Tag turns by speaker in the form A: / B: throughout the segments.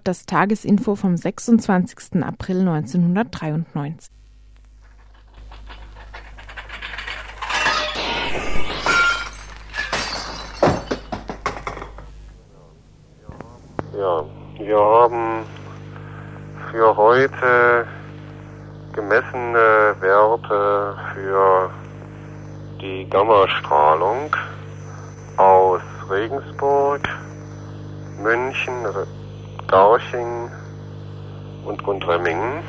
A: Hört das Tagesinfo vom 26. April 1993.
B: Ja, wir haben für heute gemessene Werte für die Gammastrahlung aus Regensburg, München, Garching und Gundremmingen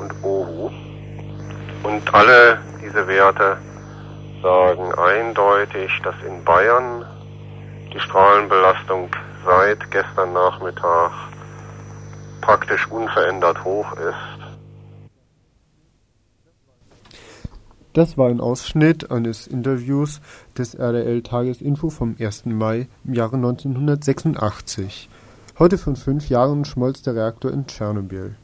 B: und Ohu. Und alle diese Werte sagen eindeutig, dass in Bayern die Strahlenbelastung seit gestern Nachmittag praktisch unverändert hoch ist.
C: Das war ein Ausschnitt eines Interviews des RDL Tagesinfo vom 1. Mai im Jahre 1986. Heute von fünf Jahren schmolz der Reaktor in Tschernobyl.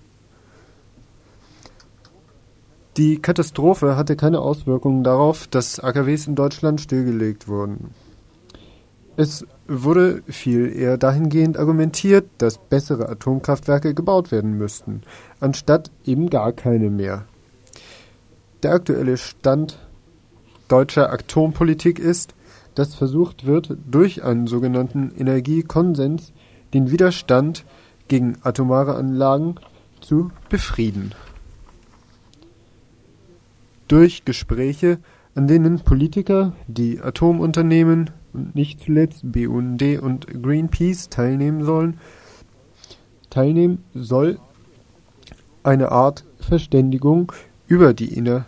C: Die Katastrophe hatte keine Auswirkungen darauf, dass AKWs in Deutschland stillgelegt wurden. Es wurde viel eher dahingehend argumentiert, dass bessere Atomkraftwerke gebaut werden müssten, anstatt eben gar keine mehr. Der aktuelle Stand deutscher Atompolitik ist, dass versucht wird, durch einen sogenannten Energiekonsens den Widerstand gegen atomare Anlagen zu befrieden. Durch Gespräche, an denen Politiker, die Atomunternehmen, und nicht zuletzt BUND und Greenpeace teilnehmen sollen, teilnehmen soll eine Art Verständigung über die Ener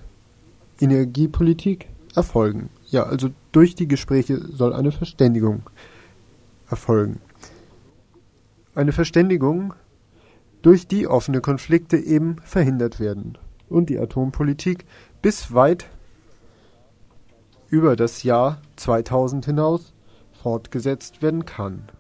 C: Energiepolitik erfolgen. Ja, also durch die Gespräche soll eine Verständigung erfolgen. Eine Verständigung, durch die offene Konflikte eben verhindert werden und die Atompolitik bis weit über das Jahr 2000 hinaus fortgesetzt werden kann.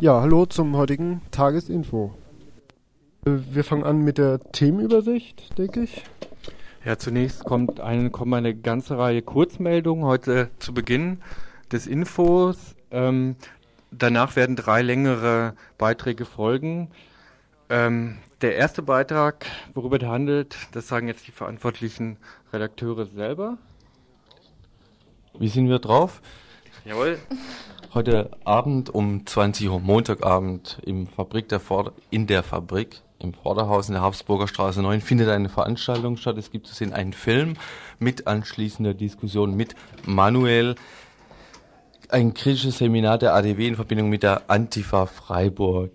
C: Ja, hallo zum heutigen Tagesinfo. Wir fangen an mit der Themenübersicht, denke ich.
D: Ja, zunächst kommt eine, kommt eine ganze Reihe Kurzmeldungen heute zu Beginn des Infos. Ähm, danach werden drei längere Beiträge folgen. Ähm, der erste Beitrag, worüber der handelt, das sagen jetzt die verantwortlichen Redakteure selber.
E: Wie sind wir drauf?
D: Jawohl.
E: Heute Abend um 20 Uhr, Montagabend im Fabrik der Vorder in der Fabrik im Vorderhaus in der Habsburger Straße 9 findet eine Veranstaltung statt. Es gibt zu sehen einen Film mit anschließender Diskussion mit Manuel. Ein kritisches Seminar der ADW in Verbindung mit der Antifa Freiburg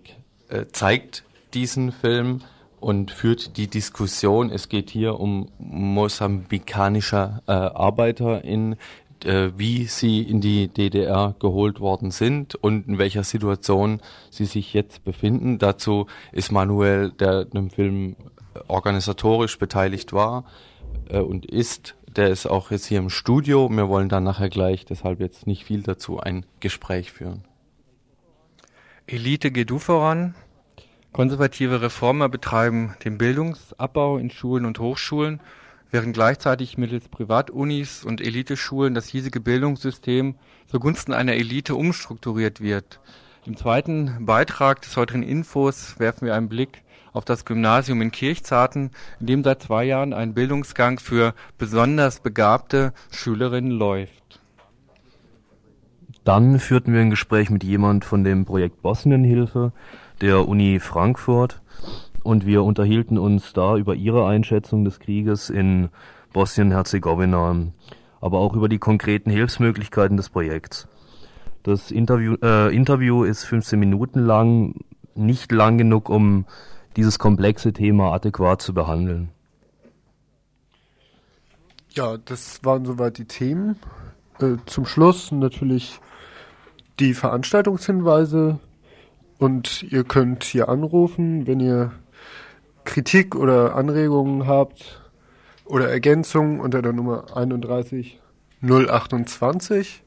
E: äh, zeigt diesen Film und führt die Diskussion. Es geht hier um mosambikanische äh, Arbeiter in äh, wie sie in die DDR geholt worden sind und in welcher Situation sie sich jetzt befinden. Dazu ist Manuel, der im Film organisatorisch beteiligt war äh, und ist, der ist auch jetzt hier im Studio. Wir wollen dann nachher gleich, deshalb jetzt nicht viel dazu, ein Gespräch führen.
D: Elite geht du voran. Konservative Reformer betreiben den Bildungsabbau in Schulen und Hochschulen während gleichzeitig mittels Privatunis und Eliteschulen das hiesige Bildungssystem zugunsten einer Elite umstrukturiert wird. Im zweiten Beitrag des heutigen Infos werfen wir einen Blick auf das Gymnasium in Kirchzarten, in dem seit zwei Jahren ein Bildungsgang für besonders begabte Schülerinnen läuft.
E: Dann führten wir ein Gespräch mit jemand von dem Projekt Bosnienhilfe der Uni Frankfurt
F: und wir unterhielten uns da über ihre Einschätzung des Krieges in Bosnien-Herzegowina, aber auch über die konkreten Hilfsmöglichkeiten des Projekts. Das Interview, äh, Interview ist 15 Minuten lang, nicht lang genug, um dieses komplexe Thema adäquat zu behandeln.
C: Ja, das waren soweit die Themen. Äh, zum Schluss natürlich die Veranstaltungshinweise und ihr könnt hier anrufen, wenn ihr Kritik oder Anregungen habt oder Ergänzungen unter der Nummer 31 028.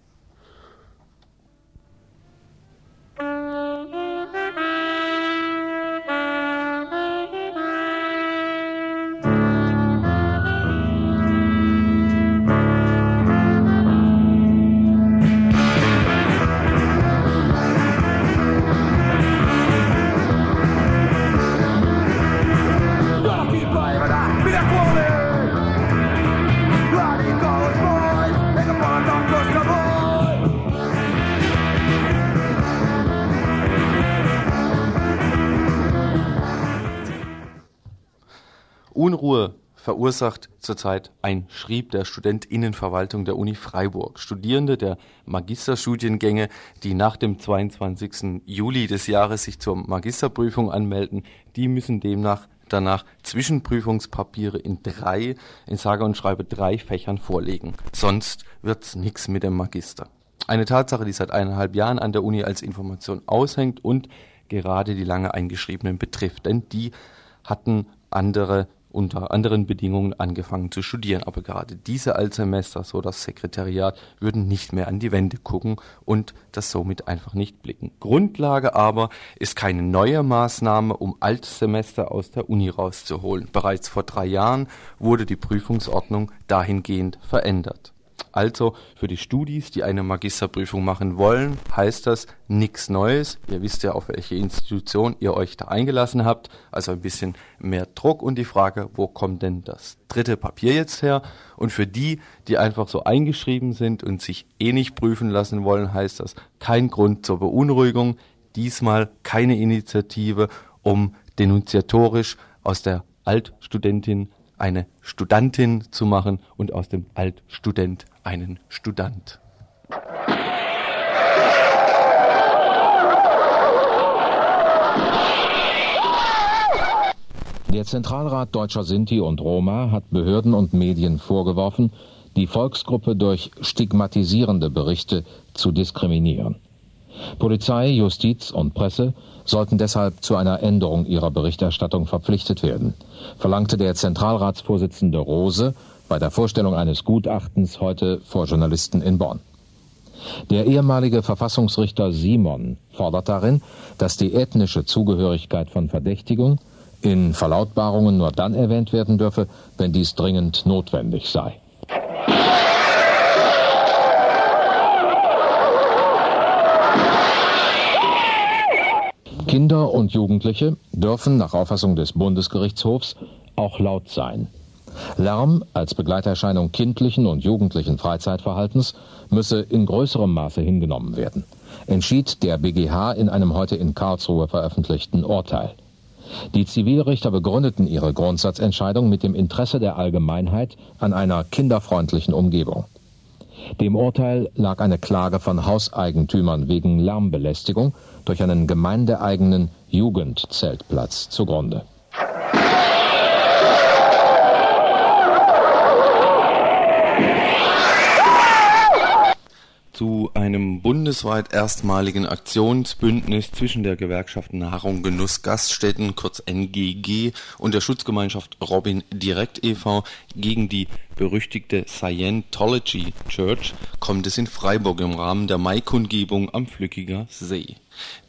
E: verursacht zurzeit ein Schrieb der Studentinnenverwaltung der Uni Freiburg. Studierende der Magisterstudiengänge, die nach dem 22. Juli des Jahres sich zur Magisterprüfung anmelden, die müssen demnach danach Zwischenprüfungspapiere in drei, in sage und schreibe drei Fächern vorlegen. Sonst wird's nix mit dem Magister. Eine Tatsache, die seit eineinhalb Jahren an der Uni als Information aushängt und gerade die lange Eingeschriebenen betrifft, denn die hatten andere unter anderen Bedingungen angefangen zu studieren. Aber gerade diese Altsemester, so das Sekretariat, würden nicht mehr an die Wände gucken und das somit einfach nicht blicken. Grundlage aber ist keine neue Maßnahme, um Altsemester aus der Uni rauszuholen. Bereits vor drei Jahren wurde die Prüfungsordnung dahingehend verändert. Also für die Studis, die eine Magisterprüfung machen wollen, heißt das nichts Neues. Ihr wisst ja, auf welche Institution ihr euch da eingelassen habt. Also ein bisschen mehr Druck und die Frage, wo kommt denn das dritte Papier jetzt her? Und für die, die einfach so eingeschrieben sind und sich eh nicht prüfen lassen wollen, heißt das kein Grund zur Beunruhigung. Diesmal keine Initiative, um denunziatorisch aus der Altstudentin eine Studantin zu machen und aus dem Altstudent einen Student.
G: Der Zentralrat Deutscher Sinti und Roma hat Behörden und Medien vorgeworfen, die Volksgruppe durch stigmatisierende Berichte zu diskriminieren. Polizei, Justiz und Presse sollten deshalb zu einer Änderung ihrer Berichterstattung verpflichtet werden, verlangte der Zentralratsvorsitzende Rose bei der Vorstellung eines Gutachtens heute vor Journalisten in Bonn. Der ehemalige Verfassungsrichter Simon fordert darin, dass die ethnische Zugehörigkeit von Verdächtigung in Verlautbarungen nur dann erwähnt werden dürfe, wenn dies dringend notwendig sei. Kinder und Jugendliche dürfen nach Auffassung des Bundesgerichtshofs auch laut sein. Lärm als Begleiterscheinung kindlichen und jugendlichen Freizeitverhaltens müsse in größerem Maße hingenommen werden, entschied der BGH in einem heute in Karlsruhe veröffentlichten Urteil. Die Zivilrichter begründeten ihre Grundsatzentscheidung mit dem Interesse der Allgemeinheit an einer kinderfreundlichen Umgebung. Dem Urteil lag eine Klage von Hauseigentümern wegen Lärmbelästigung durch einen gemeindeeigenen Jugendzeltplatz zugrunde.
E: Zu einem bundesweit erstmaligen Aktionsbündnis zwischen der Gewerkschaft Nahrung Genuss Gaststätten, kurz NGG, und der Schutzgemeinschaft Robin Direkt e.V. gegen die berüchtigte Scientology Church kommt es in Freiburg im Rahmen der Maikundgebung am Flückiger See.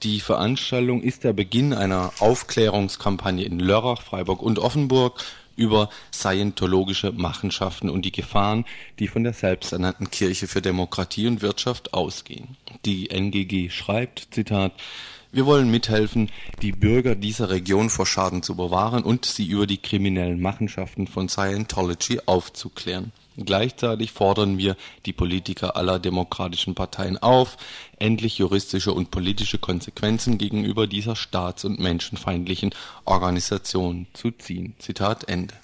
E: Die Veranstaltung ist der Beginn einer Aufklärungskampagne in Lörrach, Freiburg und Offenburg über scientologische Machenschaften und die Gefahren, die von der selbsternannten Kirche für Demokratie und Wirtschaft ausgehen. Die NGG schreibt, Zitat, wir wollen mithelfen, die Bürger dieser Region vor Schaden zu bewahren und sie über die kriminellen Machenschaften von Scientology aufzuklären. Gleichzeitig fordern wir die Politiker aller demokratischen Parteien auf, endlich juristische und politische Konsequenzen gegenüber dieser staats- und menschenfeindlichen Organisation zu ziehen. Zitat Ende.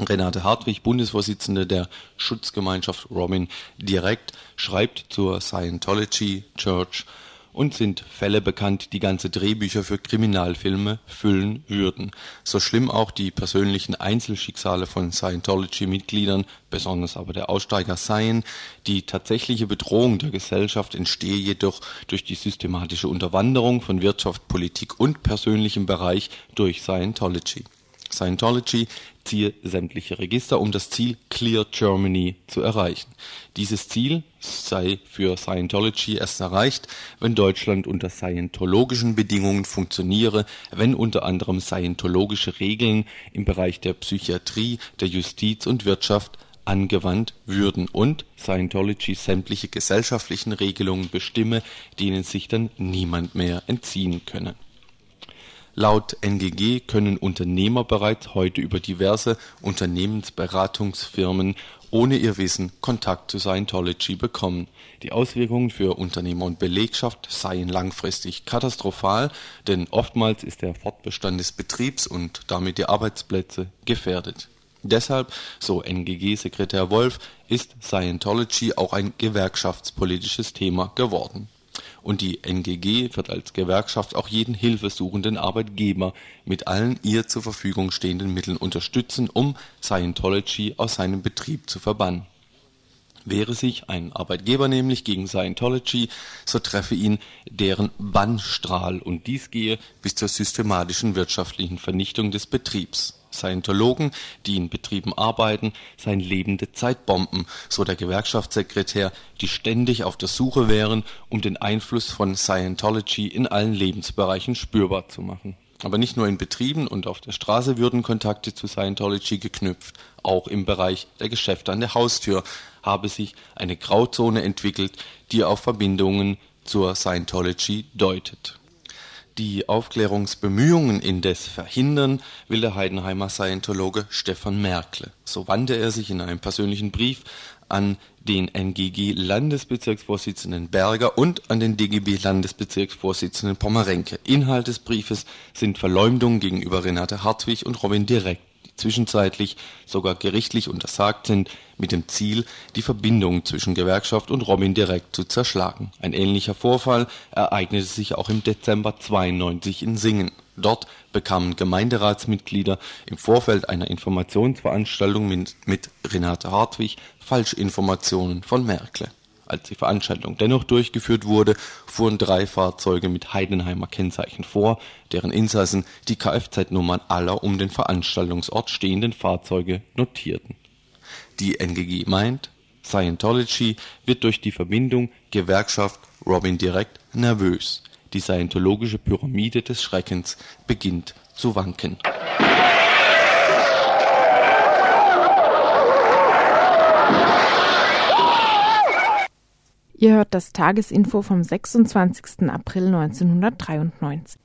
E: Renate Hartwig, Bundesvorsitzende der Schutzgemeinschaft Robin Direkt, schreibt zur Scientology Church und sind Fälle bekannt, die ganze Drehbücher für Kriminalfilme füllen würden. So schlimm auch die persönlichen Einzelschicksale von Scientology-Mitgliedern, besonders aber der Aussteiger seien, die tatsächliche Bedrohung der Gesellschaft entstehe jedoch durch die systematische Unterwanderung von Wirtschaft, Politik und persönlichem Bereich durch Scientology. Scientology ziehe sämtliche Register, um das Ziel Clear Germany zu erreichen. Dieses Ziel sei für Scientology erst erreicht, wenn Deutschland unter scientologischen Bedingungen funktioniere, wenn unter anderem scientologische Regeln im Bereich der Psychiatrie, der Justiz und Wirtschaft angewandt würden und Scientology sämtliche gesellschaftlichen Regelungen bestimme, denen sich dann niemand mehr entziehen könne Laut NGG können Unternehmer bereits heute über diverse Unternehmensberatungsfirmen ohne ihr Wissen Kontakt zu Scientology bekommen. Die Auswirkungen für Unternehmer und Belegschaft seien langfristig katastrophal, denn oftmals ist der Fortbestand des Betriebs und damit die Arbeitsplätze gefährdet. Deshalb, so NGG-Sekretär Wolf, ist Scientology auch ein gewerkschaftspolitisches Thema geworden und die NGG wird als Gewerkschaft auch jeden hilfesuchenden Arbeitgeber mit allen ihr zur Verfügung stehenden Mitteln unterstützen, um Scientology aus seinem Betrieb zu verbannen. Wehre sich ein Arbeitgeber nämlich gegen Scientology, so treffe ihn deren Bannstrahl und dies gehe bis zur systematischen wirtschaftlichen Vernichtung des Betriebs Scientologen, die in Betrieben arbeiten, seien lebende Zeitbomben, so der Gewerkschaftssekretär, die ständig auf der Suche wären, um den Einfluss von Scientology in allen Lebensbereichen spürbar zu machen. Aber nicht nur in Betrieben und auf der Straße würden Kontakte zu Scientology geknüpft, auch im Bereich der Geschäfte an der Haustür habe sich eine Grauzone entwickelt, die auf Verbindungen zur Scientology deutet die Aufklärungsbemühungen indes verhindern, will der Heidenheimer Scientologe Stefan Merkle. So wandte er sich in einem persönlichen Brief an den NGG-Landesbezirksvorsitzenden Berger und an den DGB-Landesbezirksvorsitzenden Pommerenke. Inhalt des Briefes sind Verleumdungen gegenüber Renate Hartwig und Robin Direkt zwischenzeitlich sogar gerichtlich untersagt sind, mit dem Ziel, die Verbindung zwischen Gewerkschaft und Robin direkt zu zerschlagen. Ein ähnlicher Vorfall ereignete sich auch im Dezember 92 in Singen. Dort bekamen Gemeinderatsmitglieder im Vorfeld einer Informationsveranstaltung mit, mit Renate Hartwig Falschinformationen von Merkle als die Veranstaltung dennoch durchgeführt wurde, fuhren drei Fahrzeuge mit Heidenheimer Kennzeichen vor, deren Insassen die Kfz-Nummern aller um den Veranstaltungsort stehenden Fahrzeuge notierten. Die NGG meint, Scientology wird durch die Verbindung Gewerkschaft Robin Direct nervös. Die scientologische Pyramide des Schreckens beginnt zu wanken.
A: Ihr hört das Tagesinfo vom 26. April 1993.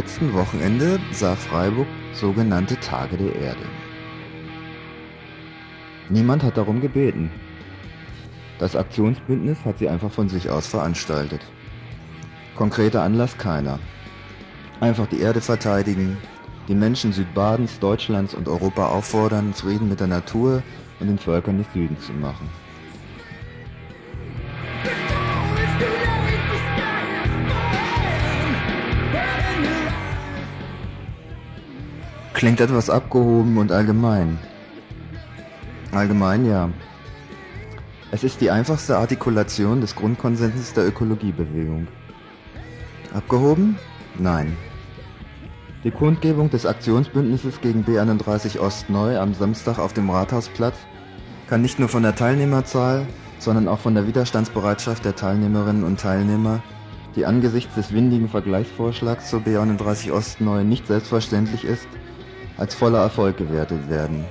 H: letzten Wochenende sah Freiburg sogenannte Tage der Erde. Niemand hat darum gebeten. Das Aktionsbündnis hat sie einfach von sich aus veranstaltet. Konkreter Anlass keiner. Einfach die Erde verteidigen, die Menschen Südbadens, Deutschlands und Europa auffordern, Frieden mit der Natur und den Völkern des Südens zu machen. Klingt etwas abgehoben und allgemein. Allgemein ja. Es ist die einfachste Artikulation des Grundkonsenses der Ökologiebewegung. Abgehoben? Nein. Die Kundgebung des Aktionsbündnisses gegen B31 Ostneu am Samstag auf dem Rathausplatz kann nicht nur von der Teilnehmerzahl, sondern auch von der Widerstandsbereitschaft der Teilnehmerinnen und Teilnehmer die angesichts des windigen Vergleichsvorschlags zur B31 Ostneu nicht selbstverständlich ist, als voller Erfolg gewertet werden.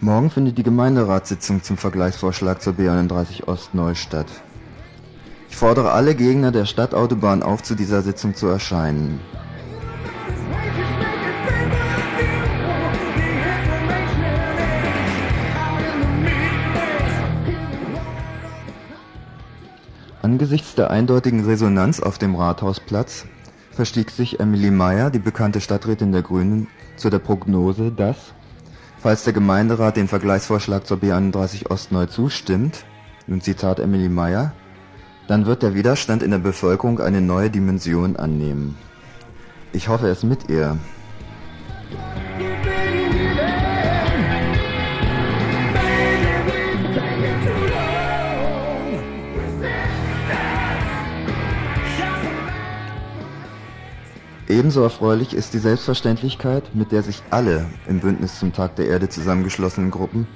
H: Morgen findet die Gemeinderatssitzung zum Vergleichsvorschlag zur B31 Ost neu statt. Ich fordere alle Gegner der Stadtautobahn auf, zu dieser Sitzung zu erscheinen. Angesichts der eindeutigen Resonanz auf dem Rathausplatz verstieg sich Emily Meyer, die bekannte Stadträtin der Grünen, zu der Prognose, dass Falls der Gemeinderat den Vergleichsvorschlag zur B31 Ost neu zustimmt, nun Zitat Emily Meyer, dann wird der Widerstand in der Bevölkerung eine neue Dimension annehmen. Ich hoffe es mit ihr. Ebenso erfreulich ist die Selbstverständlichkeit, mit der sich alle im Bündnis zum Tag der Erde zusammengeschlossenen Gruppen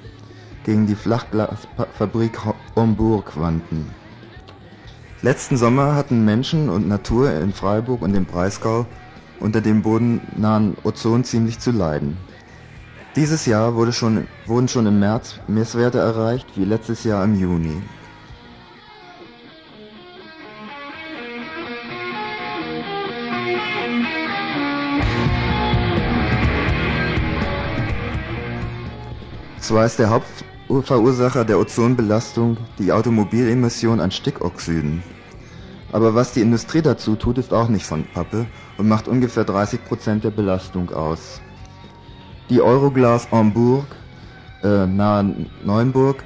H: gegen die Flachglasfabrik Homburg wandten. Letzten Sommer hatten Menschen und Natur in Freiburg und im Breisgau unter dem bodennahen Ozon ziemlich zu leiden. Dieses Jahr wurde schon, wurden schon im März Messwerte erreicht wie letztes Jahr im Juni. Zwar ist der Hauptverursacher der Ozonbelastung die Automobilemission an Stickoxiden. Aber was die Industrie dazu tut, ist auch nicht von Pappe und macht ungefähr 30 Prozent der Belastung aus. Die Euroglas Hamburg äh, nahe Neuenburg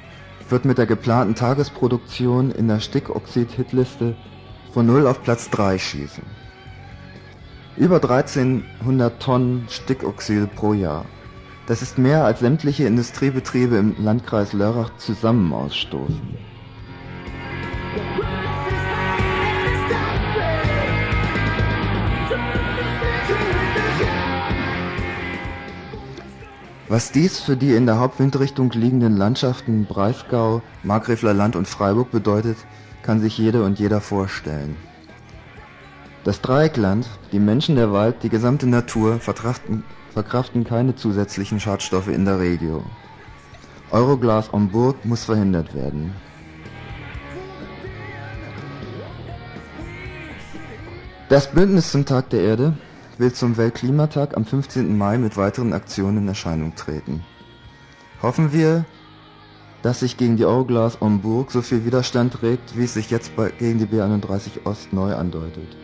H: wird mit der geplanten Tagesproduktion in der Stickoxid-Hitliste von 0 auf Platz 3 schießen. Über 1300 Tonnen Stickoxide pro Jahr. Das ist mehr als sämtliche Industriebetriebe im Landkreis Lörrach zusammen ausstoßen. Was dies für die in der Hauptwindrichtung liegenden Landschaften Breisgau, Markgräfler Land und Freiburg bedeutet, kann sich jede und jeder vorstellen. Das Dreieckland, die Menschen, der Wald, die gesamte Natur verkraften verkraften keine zusätzlichen Schadstoffe in der Regio. Euroglas Hamburg muss verhindert werden. Das Bündnis zum Tag der Erde will zum Weltklimatag am 15. Mai mit weiteren Aktionen in Erscheinung treten. Hoffen wir, dass sich gegen die Euroglas Hamburg so viel Widerstand regt, wie es sich jetzt gegen die B31 Ost neu andeutet.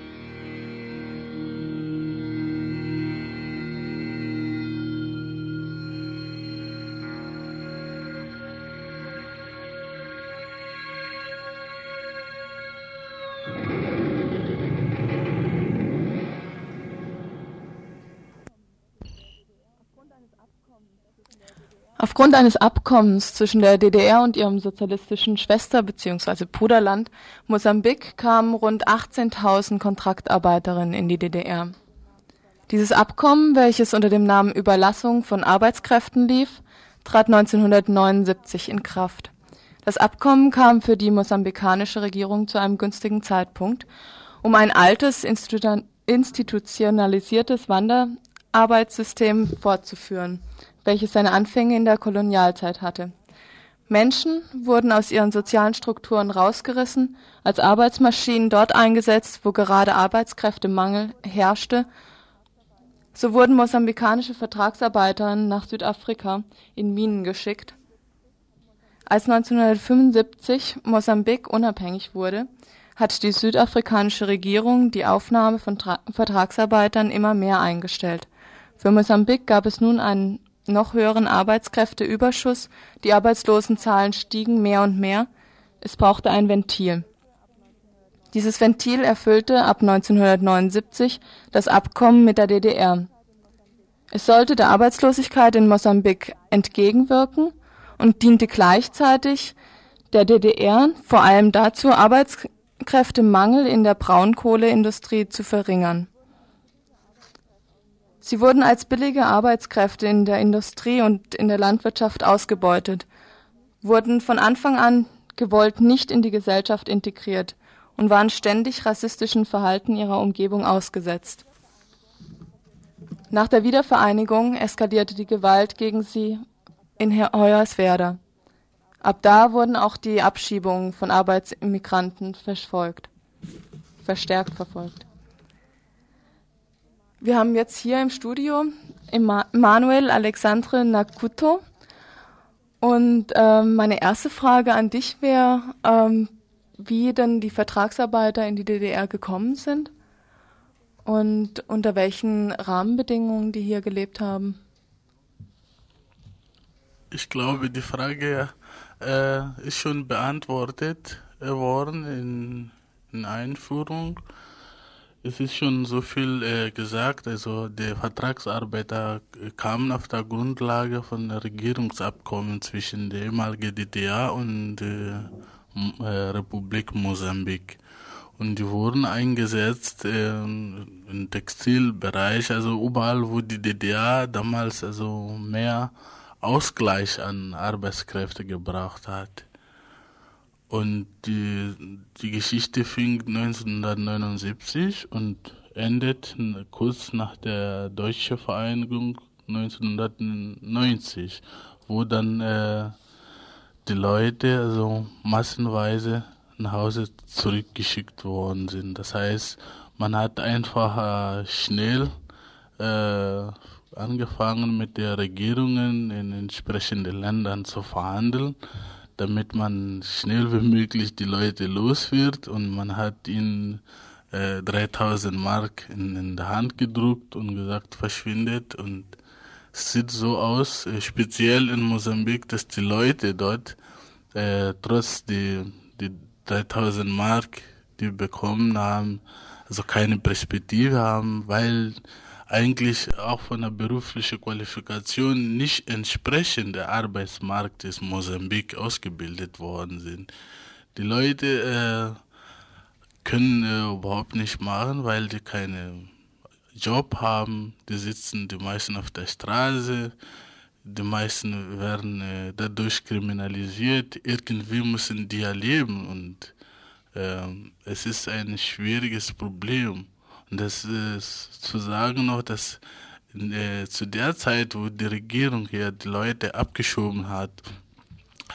I: Aufgrund eines Abkommens zwischen der DDR und ihrem sozialistischen Schwester- bzw. Bruderland Mosambik kamen rund 18.000 Kontraktarbeiterinnen in die DDR. Dieses Abkommen, welches unter dem Namen Überlassung von Arbeitskräften lief, trat 1979 in Kraft. Das Abkommen kam für die mosambikanische Regierung zu einem günstigen Zeitpunkt, um ein altes institutionalisiertes Wanderarbeitssystem fortzuführen welches seine Anfänge in der Kolonialzeit hatte. Menschen wurden aus ihren sozialen Strukturen rausgerissen, als Arbeitsmaschinen dort eingesetzt, wo gerade Arbeitskräftemangel herrschte. So wurden mosambikanische Vertragsarbeiter nach Südafrika in Minen geschickt. Als 1975 Mosambik unabhängig wurde, hat die südafrikanische Regierung die Aufnahme von Tra Vertragsarbeitern immer mehr eingestellt. Für Mosambik gab es nun einen noch höheren Arbeitskräfteüberschuss, die Arbeitslosenzahlen stiegen mehr und mehr, es brauchte ein Ventil. Dieses Ventil erfüllte ab 1979 das Abkommen mit der DDR. Es sollte der Arbeitslosigkeit in Mosambik entgegenwirken und diente gleichzeitig der DDR vor allem dazu, Arbeits Fachkräftemangel in der Braunkohleindustrie zu verringern. Sie wurden als billige Arbeitskräfte in der Industrie und in der Landwirtschaft ausgebeutet, wurden von Anfang an gewollt nicht in die Gesellschaft integriert und waren ständig rassistischen Verhalten ihrer Umgebung ausgesetzt. Nach der Wiedervereinigung eskalierte die Gewalt gegen sie in Hoyerswerda. Ab da wurden auch die Abschiebungen von Arbeitsimmigranten verfolgt, verstärkt verfolgt. Wir haben jetzt hier im Studio Manuel Alexandre Nakuto. Und ähm, meine erste Frage an dich wäre, ähm, wie denn die Vertragsarbeiter in die DDR gekommen sind und unter welchen Rahmenbedingungen die hier gelebt haben.
J: Ich glaube, die Frage äh, ist schon beantwortet worden in, in Einführung. Es ist schon so viel äh, gesagt, also die Vertragsarbeiter kamen auf der Grundlage von Regierungsabkommen zwischen der ehemaligen DDR und der äh, Republik Mosambik. Und die wurden eingesetzt äh, im Textilbereich, also überall, wo die DDR damals also mehr Ausgleich an Arbeitskräfte gebraucht hat. Und die, die Geschichte fing 1979 und endet kurz nach der deutschen Vereinigung 1990, wo dann äh, die Leute also massenweise nach Hause zurückgeschickt worden sind. Das heißt, man hat einfach äh, schnell äh, angefangen mit den Regierungen in entsprechenden Ländern zu verhandeln damit man schnell wie möglich die Leute los wird und man hat ihnen äh, 3000 Mark in, in der Hand gedruckt und gesagt, verschwindet und es sieht so aus, äh, speziell in Mosambik, dass die Leute dort äh, trotz die, die 3000 Mark, die bekommen haben, also keine Perspektive haben, weil eigentlich auch von der beruflichen Qualifikation nicht entsprechend der Arbeitsmarkt des Mosambik ausgebildet worden sind. Die Leute äh, können äh, überhaupt nicht machen, weil die keine Job haben. Die sitzen die meisten auf der Straße. Die meisten werden äh, dadurch kriminalisiert. Irgendwie müssen die ja leben und äh, es ist ein schwieriges Problem. Und das ist zu sagen noch, dass äh, zu der Zeit, wo die Regierung hier die Leute abgeschoben hat,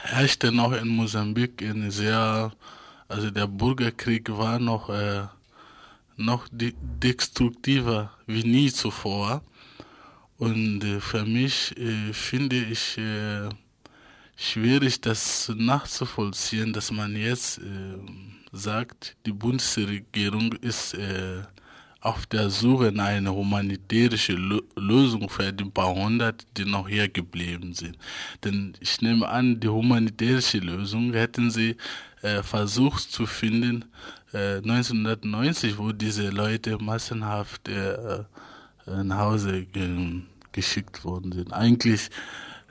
J: herrschte noch in Mosambik eine sehr, also der Bürgerkrieg war noch, äh, noch destruktiver wie nie zuvor. Und äh, für mich äh, finde ich äh, schwierig, das nachzuvollziehen, dass man jetzt äh, sagt, die Bundesregierung ist auf der Suche nach einer humanitären Lösung für die paar hundert, die noch hier geblieben sind. Denn ich nehme an, die humanitäre Lösung hätten sie äh, versucht zu finden äh, 1990, wo diese Leute massenhaft äh, nach Hause ge geschickt worden sind. Eigentlich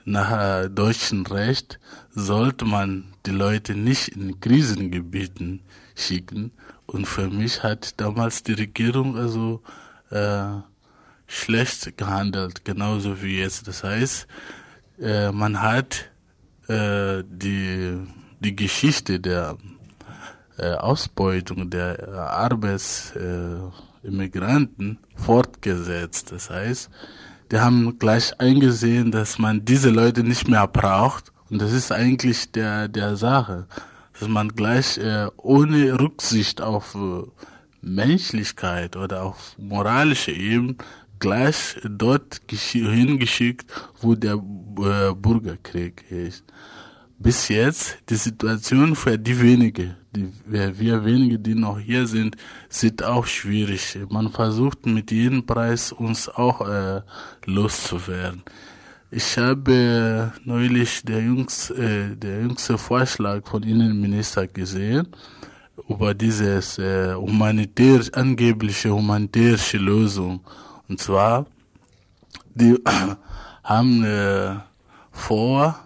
J: nach äh, deutschem Recht sollte man die Leute nicht in Krisengebieten schicken, und für mich hat damals die Regierung also äh, schlecht gehandelt, genauso wie jetzt. Das heißt, äh, man hat äh, die, die Geschichte der äh, Ausbeutung der äh, Arbeitsimmigranten fortgesetzt. Das heißt, die haben gleich eingesehen, dass man diese Leute nicht mehr braucht. Und das ist eigentlich der, der Sache dass man gleich äh, ohne Rücksicht auf äh, Menschlichkeit oder auf moralische Ebene gleich dort hingeschickt, wo der äh, Bürgerkrieg ist. Bis jetzt die Situation für die wenige, die, wir wenige, die noch hier sind, sind auch schwierig. Man versucht mit jedem Preis uns auch äh, loszuwerden. Ich habe neulich der, jüngst, äh, der jüngste Vorschlag von Innenminister gesehen über dieses äh, humanitär, angebliche humanitäre Lösung. Und zwar, die haben äh, vor,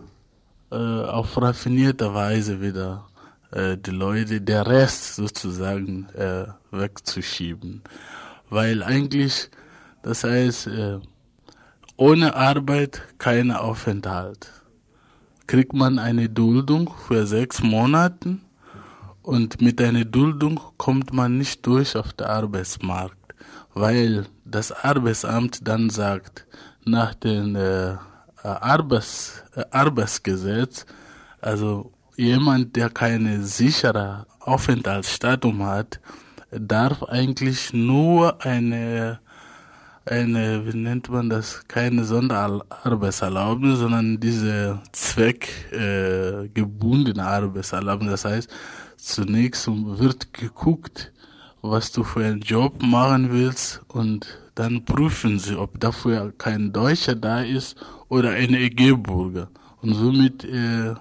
J: äh, auf raffinierte Weise wieder äh, die Leute, der Rest sozusagen äh, wegzuschieben. Weil eigentlich, das heißt, äh, ohne Arbeit kein Aufenthalt. Kriegt man eine Duldung für sechs Monate und mit einer Duldung kommt man nicht durch auf den Arbeitsmarkt, weil das Arbeitsamt dann sagt, nach dem äh, Arbeits, äh, Arbeitsgesetz, also jemand, der keine sichere Aufenthaltsstatum hat, darf eigentlich nur eine, eine, wie nennt man das, keine Sonderarbeitserlaubnis, sondern diese zweckgebundene äh, Arbeitserlaubnis. Das heißt, zunächst wird geguckt, was du für einen Job machen willst und dann prüfen sie, ob dafür kein Deutscher da ist oder ein EG-Bürger. Und somit äh,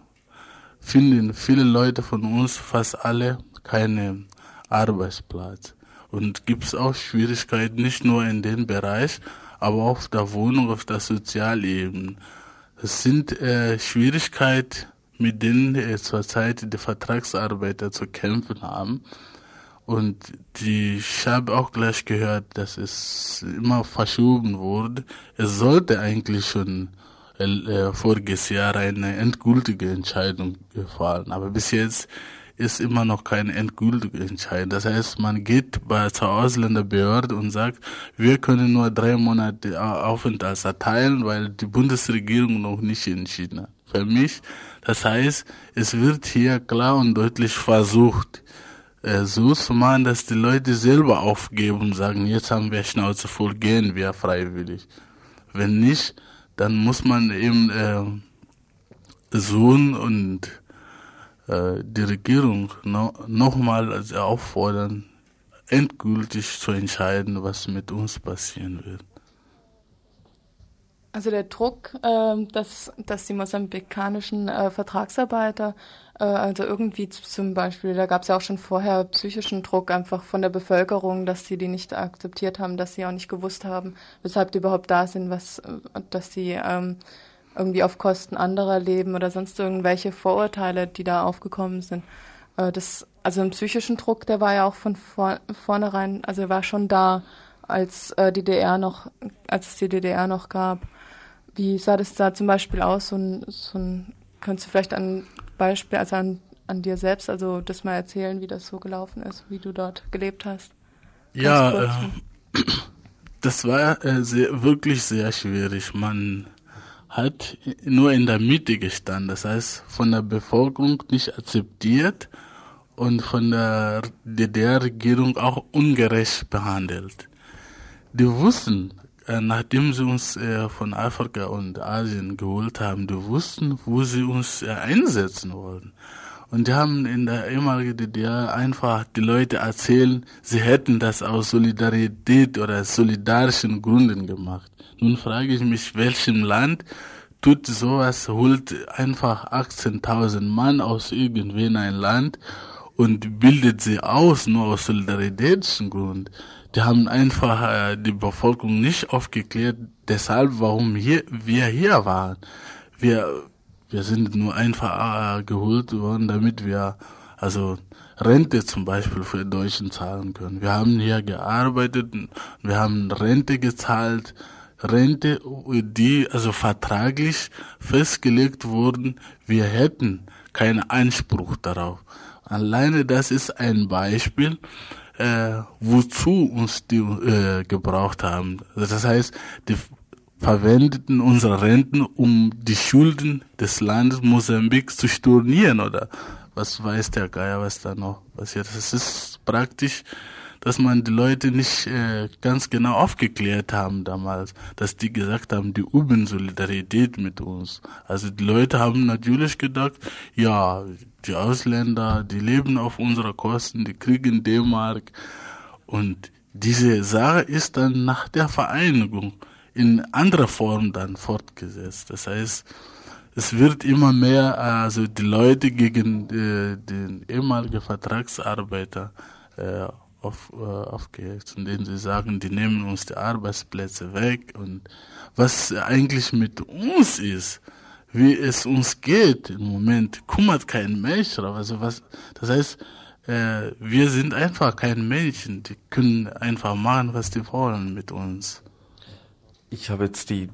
J: finden viele Leute von uns, fast alle, keinen Arbeitsplatz. Und gibt es auch Schwierigkeiten, nicht nur in dem Bereich, aber auch auf der Wohnung, auf der Sozialebene. Es sind äh, Schwierigkeiten, mit denen äh, zurzeit die Vertragsarbeiter zu kämpfen haben. Und die, ich habe auch gleich gehört, dass es immer verschoben wurde. Es sollte eigentlich schon äh, voriges Jahr eine endgültige Entscheidung gefallen. Aber bis jetzt ist immer noch keine endgültige Entscheidung. Das heißt, man geht bei zur Ausländerbehörde und sagt, wir können nur drei Monate Aufenthalt erteilen, weil die Bundesregierung noch nicht entschieden hat. Für mich, das heißt, es wird hier klar und deutlich versucht, äh, so zu machen, dass die Leute selber aufgeben und sagen, jetzt haben wir Schnauze voll, gehen wir freiwillig. Wenn nicht, dann muss man eben äh, suchen und äh, die Regierung no, nochmal also auffordern, endgültig zu entscheiden, was mit uns passieren wird.
I: Also der Druck, äh, dass, dass die mosambikanischen äh, Vertragsarbeiter, äh, also irgendwie zum Beispiel, da gab es ja auch schon vorher psychischen Druck einfach von der Bevölkerung, dass sie die nicht akzeptiert haben, dass sie auch nicht gewusst haben, weshalb die überhaupt da sind, was, dass sie ähm, irgendwie auf Kosten anderer leben oder sonst irgendwelche Vorurteile, die da aufgekommen sind. Äh, das, also ein psychischen Druck, der war ja auch von vor, vornherein, also er war schon da, als äh, die DDR noch, als es die DDR noch gab. Wie sah das da zum Beispiel aus? So ein, so ein, könntest du vielleicht ein Beispiel, also an, an dir selbst, also das mal erzählen, wie das so gelaufen ist, wie du dort gelebt hast?
J: Ganz ja, äh, das war äh, sehr, wirklich sehr schwierig. Man hat nur in der Mitte gestanden, das heißt von der Bevölkerung nicht akzeptiert und von der DDR-Regierung auch ungerecht behandelt. Die wussten, äh, nachdem sie uns äh, von Afrika und Asien geholt haben, die wussten, wo sie uns äh, einsetzen wollen. Und die haben in der ehemaligen DDR einfach die Leute erzählen, sie hätten das aus Solidarität oder solidarischen Gründen gemacht. Nun frage ich mich, welchem Land tut sowas, holt einfach 18.000 Mann aus irgendwen ein Land und bildet sie aus, nur aus solidaritätischen Gründen die haben einfach äh, die Bevölkerung nicht aufgeklärt, deshalb, warum hier, wir hier waren. Wir, wir sind nur einfach geholt worden, damit wir, also Rente zum Beispiel für Deutschen zahlen können. Wir haben hier gearbeitet, wir haben Rente gezahlt, Rente, die also vertraglich festgelegt wurden, wir hätten keinen Anspruch darauf. Alleine das ist ein Beispiel, äh, wozu uns die äh, gebraucht haben. Das heißt, die verwendeten unsere Renten, um die Schulden des Landes Mosambik zu stornieren oder was weiß der Geier, was da noch passiert. Das ist praktisch dass man die Leute nicht äh, ganz genau aufgeklärt haben damals, dass die gesagt haben, die üben Solidarität mit uns. Also die Leute haben natürlich gedacht, ja, die Ausländer, die leben auf unserer Kosten, die kriegen D-Mark und diese Sache ist dann nach der Vereinigung in anderer Form dann fortgesetzt. Das heißt, es wird immer mehr, also die Leute gegen äh, den ehemaligen Vertragsarbeiter äh, auf, äh, aufgehetzt, indem sie sagen, die nehmen uns die Arbeitsplätze weg und was eigentlich mit uns ist, wie es uns geht im Moment, kümmert kein Mensch. Also was, das heißt, äh, wir sind einfach kein Menschen, die können einfach machen, was die wollen mit uns.
E: Ich habe jetzt die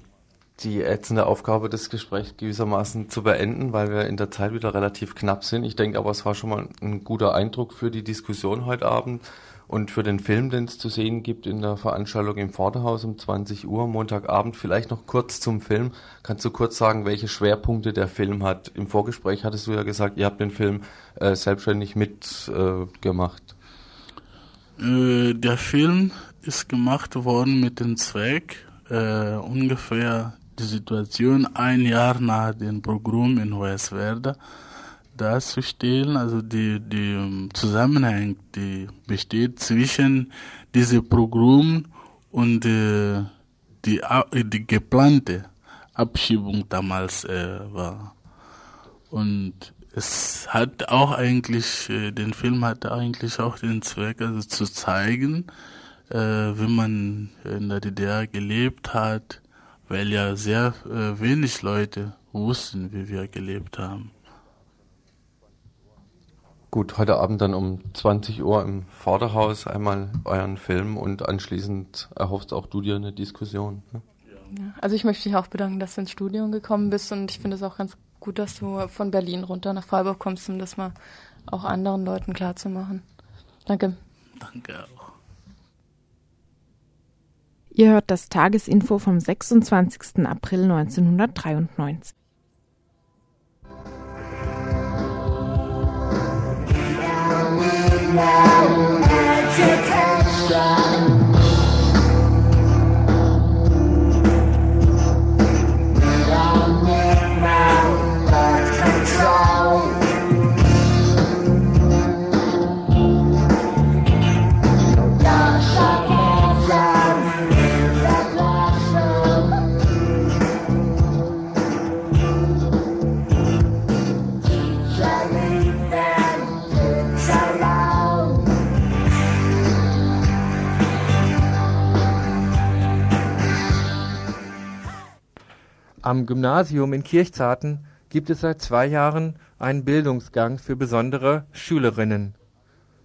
E: die ätzende Aufgabe, das Gespräch gewissermaßen zu beenden, weil wir in der Zeit wieder relativ knapp sind. Ich denke aber, es war schon mal ein guter Eindruck für die Diskussion heute Abend und für den Film, den es zu sehen gibt in der Veranstaltung im Vorderhaus um 20 Uhr, Montagabend. Vielleicht noch kurz zum Film. Kannst du kurz sagen, welche Schwerpunkte der Film hat? Im Vorgespräch hattest du ja gesagt, ihr habt den Film äh, selbstständig mitgemacht.
J: Äh, äh, der Film ist gemacht worden mit dem Zweck, äh, ungefähr die Situation ein Jahr nach dem Programm in Hoyerswerda darzustellen, also die, die ähm, Zusammenhang, die besteht zwischen diesem Programm und äh, die, die geplante Abschiebung damals äh, war. Und es hat auch eigentlich, äh, den Film hatte eigentlich auch den Zweck, also zu zeigen, äh, wie man in der DDR gelebt hat, weil ja sehr äh, wenig Leute wussten, wie wir gelebt haben.
E: Gut, heute Abend dann um 20 Uhr im Vorderhaus einmal euren Film und anschließend erhoffst auch du dir eine Diskussion. Ne?
I: Ja, also ich möchte dich auch bedanken, dass du ins Studium gekommen bist und ich finde es auch ganz gut, dass du von Berlin runter nach Freiburg kommst, um das mal auch anderen Leuten klarzumachen. Danke.
J: Danke auch.
A: Ihr hört das Tagesinfo vom 26. April 1993. Education.
D: Am Gymnasium in Kirchzarten gibt es seit zwei Jahren einen Bildungsgang für besondere Schülerinnen.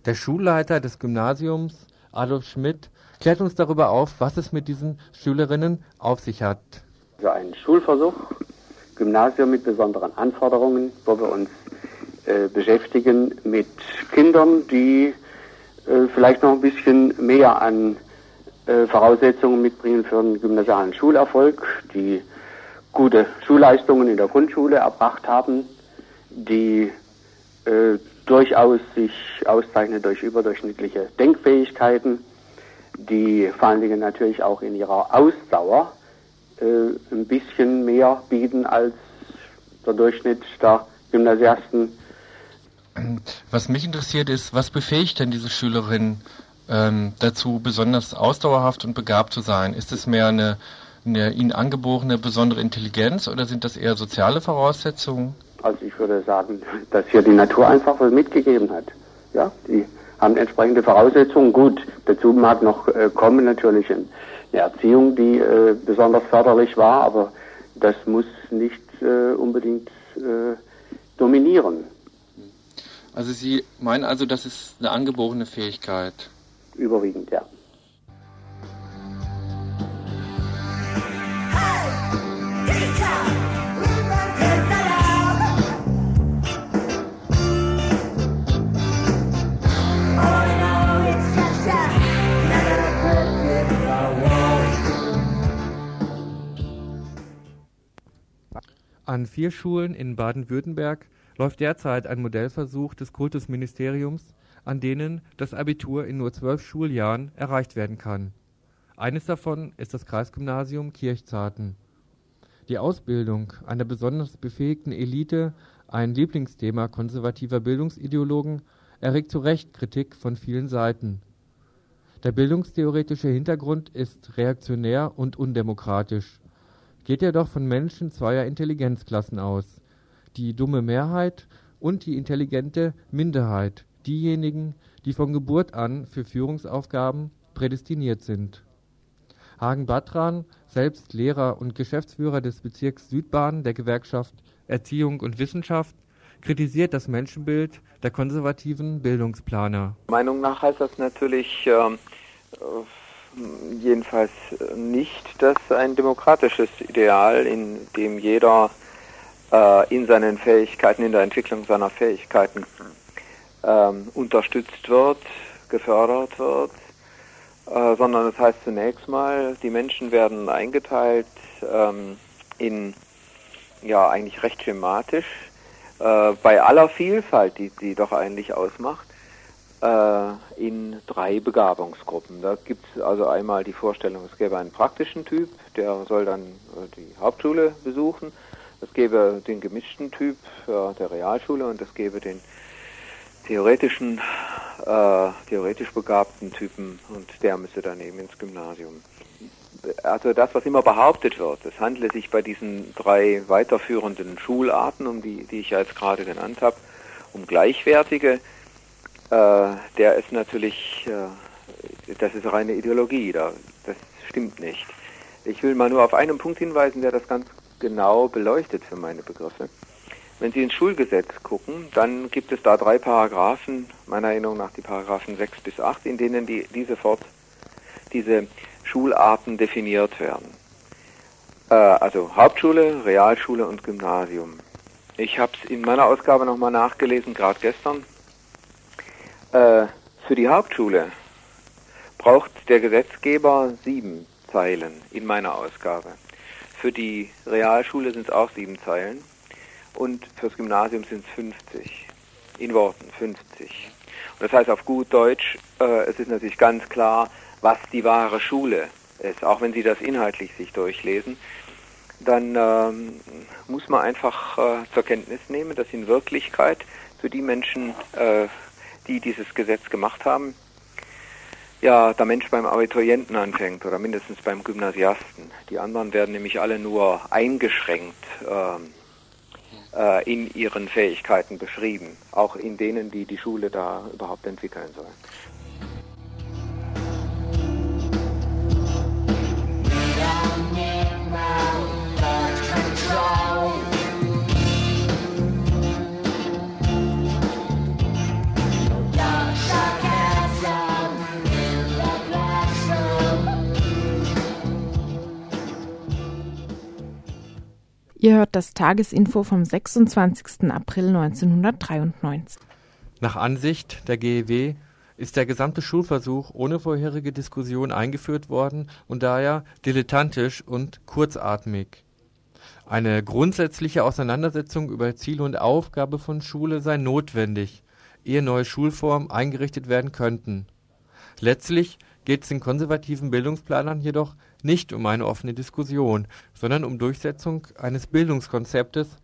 D: Der Schulleiter des Gymnasiums, Adolf Schmidt, klärt uns darüber auf, was es mit diesen Schülerinnen auf sich hat.
K: Also ein Schulversuch, Gymnasium mit besonderen Anforderungen, wo wir uns äh, beschäftigen mit Kindern, die äh, vielleicht noch ein bisschen mehr an äh, Voraussetzungen mitbringen für einen gymnasialen Schulerfolg, die gute Schulleistungen in der Grundschule erbracht haben, die äh, durchaus sich auszeichnen durch überdurchschnittliche Denkfähigkeiten, die vor allen Dingen natürlich auch in ihrer Ausdauer äh, ein bisschen mehr bieten als der Durchschnitt der Gymnasiasten.
D: Was mich interessiert ist, was befähigt denn diese Schülerin ähm, dazu, besonders ausdauerhaft und begabt zu sein? Ist es mehr eine eine ihnen angeborene besondere Intelligenz oder sind das eher soziale Voraussetzungen?
K: Also ich würde sagen, dass hier die Natur einfach was mitgegeben hat. Ja, die haben entsprechende Voraussetzungen. Gut, dazu mag noch äh, kommen natürlich eine Erziehung, die äh, besonders förderlich war, aber das muss nicht äh, unbedingt dominieren.
D: Also Sie meinen also, das ist eine angeborene Fähigkeit?
K: Überwiegend, ja.
D: An vier Schulen in Baden-Württemberg läuft derzeit ein Modellversuch des Kultusministeriums, an denen das Abitur in nur zwölf Schuljahren erreicht werden kann. Eines davon ist das Kreisgymnasium Kirchzarten. Die Ausbildung einer besonders befähigten Elite, ein Lieblingsthema konservativer Bildungsideologen, erregt zu Recht Kritik von vielen Seiten. Der bildungstheoretische Hintergrund ist reaktionär und undemokratisch geht jedoch von Menschen zweier Intelligenzklassen aus: die dumme Mehrheit und die intelligente Minderheit, diejenigen, die von Geburt an für Führungsaufgaben prädestiniert sind. Hagen Batran, selbst Lehrer und Geschäftsführer des Bezirks Südbahn der Gewerkschaft Erziehung und Wissenschaft kritisiert das Menschenbild der konservativen Bildungsplaner.
L: Meinung nach heißt das natürlich äh, jedenfalls nicht, dass ein demokratisches Ideal, in dem jeder äh, in seinen Fähigkeiten, in der Entwicklung seiner Fähigkeiten ähm, unterstützt wird, gefördert wird, äh, sondern es das heißt zunächst mal, die Menschen werden eingeteilt ähm, in, ja, eigentlich recht schematisch, äh, bei aller Vielfalt, die sie doch eigentlich ausmacht, äh, in drei Begabungsgruppen. Da gibt es also einmal die Vorstellung, es gäbe einen praktischen Typ, der soll dann äh, die Hauptschule besuchen. Es gäbe den gemischten Typ äh, der Realschule und es gäbe den theoretischen, äh, theoretisch begabten Typen und der müsste dann eben ins Gymnasium. Also das, was immer behauptet wird, es handle sich bei diesen drei weiterführenden Schularten, um die, die ich ja jetzt gerade genannt habe, um gleichwertige, der ist natürlich, äh, das ist reine Ideologie, da, das stimmt nicht. Ich will mal nur auf einen Punkt hinweisen, der das ganz genau beleuchtet für meine Begriffe. Wenn Sie ins Schulgesetz gucken, dann gibt es da drei Paragraphen, meiner Erinnerung nach die Paragraphen 6 bis 8, in denen die, diese, Fort, diese Schularten definiert werden. Äh, also Hauptschule, Realschule und Gymnasium. Ich habe es in meiner Ausgabe nochmal nachgelesen, gerade gestern. Äh, für die Hauptschule braucht der Gesetzgeber sieben Zeilen in meiner Ausgabe. Für die Realschule sind es auch sieben Zeilen und fürs Gymnasium sind es 50. In Worten 50. Und das heißt auf gut Deutsch, äh, es ist natürlich ganz klar, was die wahre Schule ist. Auch wenn Sie das inhaltlich sich durchlesen, dann ähm, muss man einfach äh, zur Kenntnis nehmen, dass in Wirklichkeit für die Menschen, äh, die dieses Gesetz gemacht haben, ja, der Mensch beim Abiturienten anfängt oder mindestens beim Gymnasiasten. Die anderen werden nämlich alle nur eingeschränkt ähm, äh, in ihren Fähigkeiten beschrieben, auch in denen, die die Schule da überhaupt entwickeln soll.
A: Ihr hört das Tagesinfo vom 26. April 1993.
D: Nach Ansicht der GEW ist der gesamte Schulversuch ohne vorherige Diskussion eingeführt worden und daher dilettantisch und kurzatmig. Eine grundsätzliche Auseinandersetzung über Ziel und Aufgabe von Schule sei notwendig, ehe neue Schulformen eingerichtet werden könnten. Letztlich geht es den konservativen Bildungsplanern jedoch nicht um eine offene Diskussion, sondern um Durchsetzung eines Bildungskonzeptes,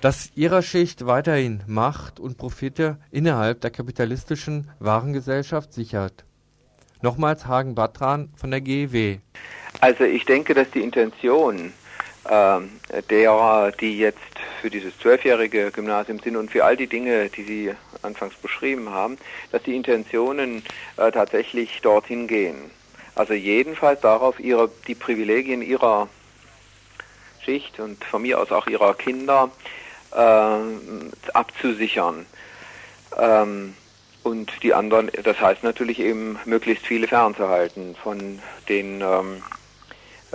D: das ihrer Schicht weiterhin Macht und Profite innerhalb der kapitalistischen Warengesellschaft sichert. Nochmals Hagen Batran von der GEW.
L: Also ich denke, dass die Intention äh, derer, die jetzt für dieses zwölfjährige Gymnasium sind und für all die Dinge, die Sie anfangs beschrieben haben, dass die Intentionen äh, tatsächlich dorthin gehen. Also jedenfalls darauf, ihre, die Privilegien ihrer Schicht und von mir aus auch ihrer Kinder äh, abzusichern. Ähm, und die anderen, das heißt natürlich eben möglichst viele fernzuhalten von den, ähm,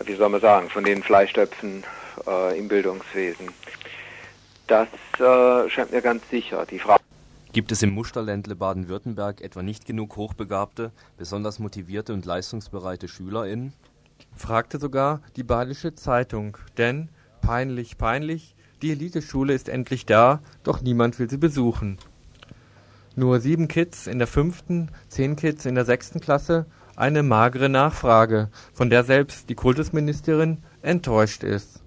L: wie soll man sagen, von den Fleischtöpfen äh, im Bildungswesen. Das äh, scheint mir ganz sicher. Die Frage
F: Gibt es im Musterländle Baden-Württemberg etwa nicht genug hochbegabte, besonders motivierte und leistungsbereite SchülerInnen?
D: Fragte sogar die Badische Zeitung, denn peinlich, peinlich, die Eliteschule ist endlich da, doch niemand will sie besuchen. Nur sieben Kids in der fünften, zehn Kids in der sechsten Klasse, eine magere Nachfrage, von der selbst die Kultusministerin enttäuscht ist.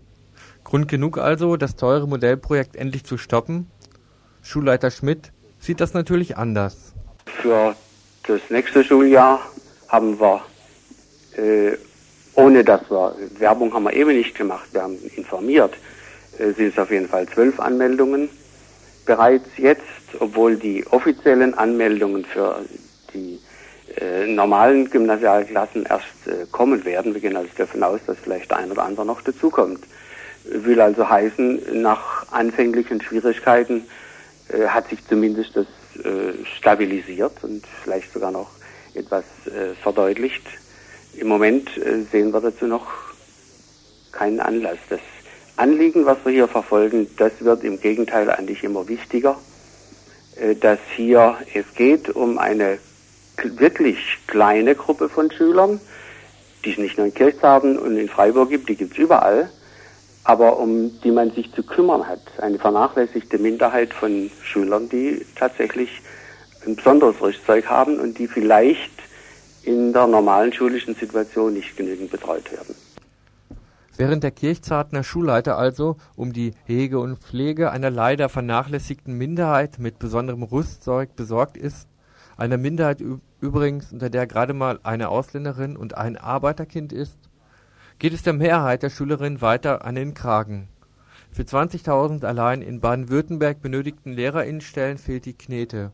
D: Grund genug also, das teure Modellprojekt endlich zu stoppen? Schulleiter Schmidt sieht das natürlich anders.
K: Für das nächste Schuljahr haben wir, äh, ohne dass wir, Werbung haben wir eben nicht gemacht, wir haben informiert, äh, sind es auf jeden Fall zwölf Anmeldungen bereits jetzt, obwohl die offiziellen Anmeldungen für die äh, normalen Gymnasialklassen erst äh, kommen werden. Wir gehen also davon aus, dass vielleicht ein oder andere noch dazukommt. Will also heißen, nach anfänglichen Schwierigkeiten äh, hat sich zumindest das äh, stabilisiert und vielleicht sogar noch etwas äh, verdeutlicht. Im Moment äh, sehen wir dazu noch keinen Anlass. Das Anliegen, was wir hier verfolgen, das wird im Gegenteil eigentlich immer wichtiger, äh, dass hier es geht um eine wirklich kleine Gruppe von Schülern, die es nicht nur in Kirchzarten und in Freiburg gibt, die gibt es überall, aber um die man sich zu kümmern hat. Eine vernachlässigte Minderheit von Schülern, die tatsächlich ein besonderes Rüstzeug haben und die vielleicht in der normalen schulischen Situation nicht genügend betreut werden.
D: Während der Kirchzartner Schulleiter also um die Hege und Pflege einer leider vernachlässigten Minderheit mit besonderem Rüstzeug besorgt ist, einer Minderheit übrigens, unter der gerade mal eine Ausländerin und ein Arbeiterkind ist, geht es der Mehrheit der Schülerinnen weiter an den Kragen. Für 20.000 allein in Baden-Württemberg benötigten Lehrerinnenstellen fehlt die Knete.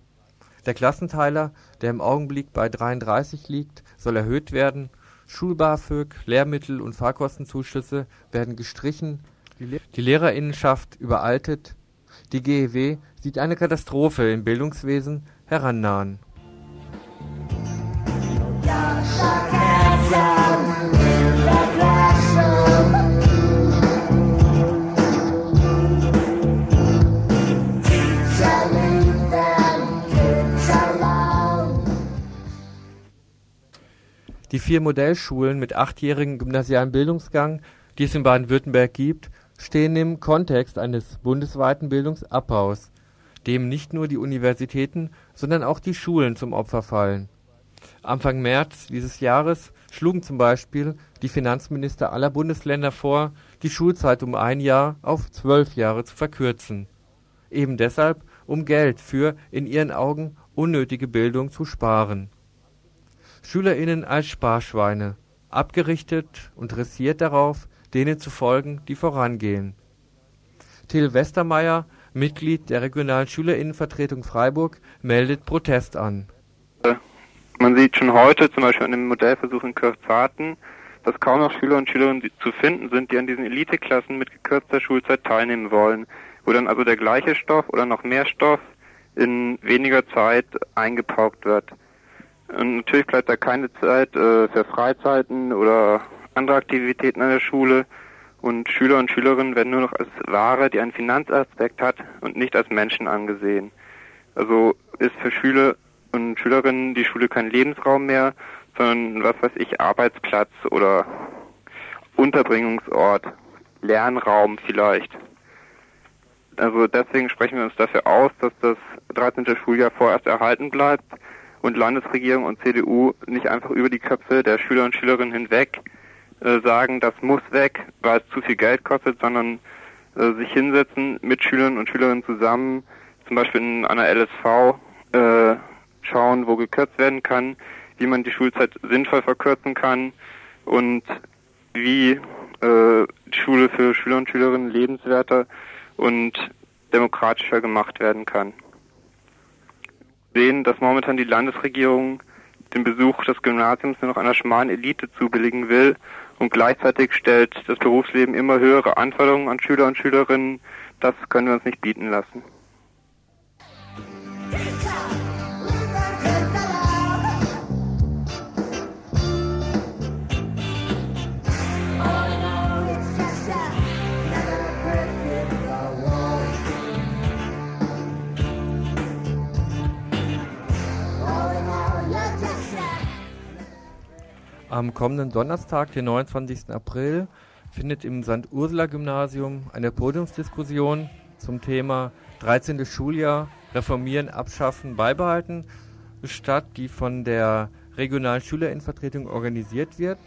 D: Der Klassenteiler, der im Augenblick bei 33 liegt, soll erhöht werden. Schul-BAföG, Lehrmittel und Fahrkostenzuschüsse werden gestrichen. Die Lehrerinnenschaft überaltet. Die GEW sieht eine Katastrophe im Bildungswesen herannahen. Die vier Modellschulen mit achtjährigem gymnasialen Bildungsgang, die es in Baden-Württemberg gibt, stehen im Kontext eines bundesweiten Bildungsabbaus, dem nicht nur die Universitäten, sondern auch die Schulen zum Opfer fallen. Anfang März dieses Jahres schlugen zum Beispiel die Finanzminister aller Bundesländer vor, die Schulzeit um ein Jahr auf zwölf Jahre zu verkürzen. Eben deshalb, um Geld für in ihren Augen unnötige Bildung zu sparen SchülerInnen als Sparschweine, abgerichtet und dressiert darauf, denen zu folgen, die vorangehen. Till Westermeier, Mitglied der regionalen SchülerInnenvertretung Freiburg, meldet Protest an.
M: Man sieht schon heute, zum Beispiel an dem Modellversuch in Kirchzarten, dass kaum noch Schüler und Schülerinnen zu finden sind, die an diesen Eliteklassen mit gekürzter Schulzeit teilnehmen wollen, wo dann also der gleiche Stoff oder noch mehr Stoff in weniger Zeit eingepaukt wird. Und natürlich bleibt da keine Zeit äh, für Freizeiten oder andere Aktivitäten an der Schule. Und Schüler und Schülerinnen werden nur noch als Ware, die einen Finanzaspekt hat und nicht als Menschen angesehen. Also ist für Schüler und Schülerinnen die Schule kein Lebensraum mehr, sondern was weiß ich, Arbeitsplatz oder Unterbringungsort, Lernraum vielleicht. Also deswegen sprechen wir uns dafür aus, dass das 13. Schuljahr vorerst erhalten bleibt und Landesregierung und CDU nicht einfach über die Köpfe der Schüler und Schülerinnen hinweg äh, sagen, das muss weg, weil es zu viel Geld kostet, sondern äh, sich hinsetzen mit Schülern und Schülerinnen zusammen, zum Beispiel in einer LSV, äh, schauen, wo gekürzt werden kann, wie man die Schulzeit sinnvoll verkürzen kann und wie äh, die Schule für Schüler und Schülerinnen lebenswerter und demokratischer gemacht werden kann sehen, dass momentan die Landesregierung den Besuch des Gymnasiums nur noch einer schmalen Elite zubilligen will und gleichzeitig stellt das Berufsleben immer höhere Anforderungen an Schüler und Schülerinnen. Das können wir uns nicht bieten lassen.
D: Am kommenden Donnerstag, den 29. April, findet im St. Ursula Gymnasium eine Podiumsdiskussion zum Thema 13. Schuljahr Reformieren, Abschaffen, Beibehalten statt, die von der regionalen Schülerinnenvertretung organisiert wird.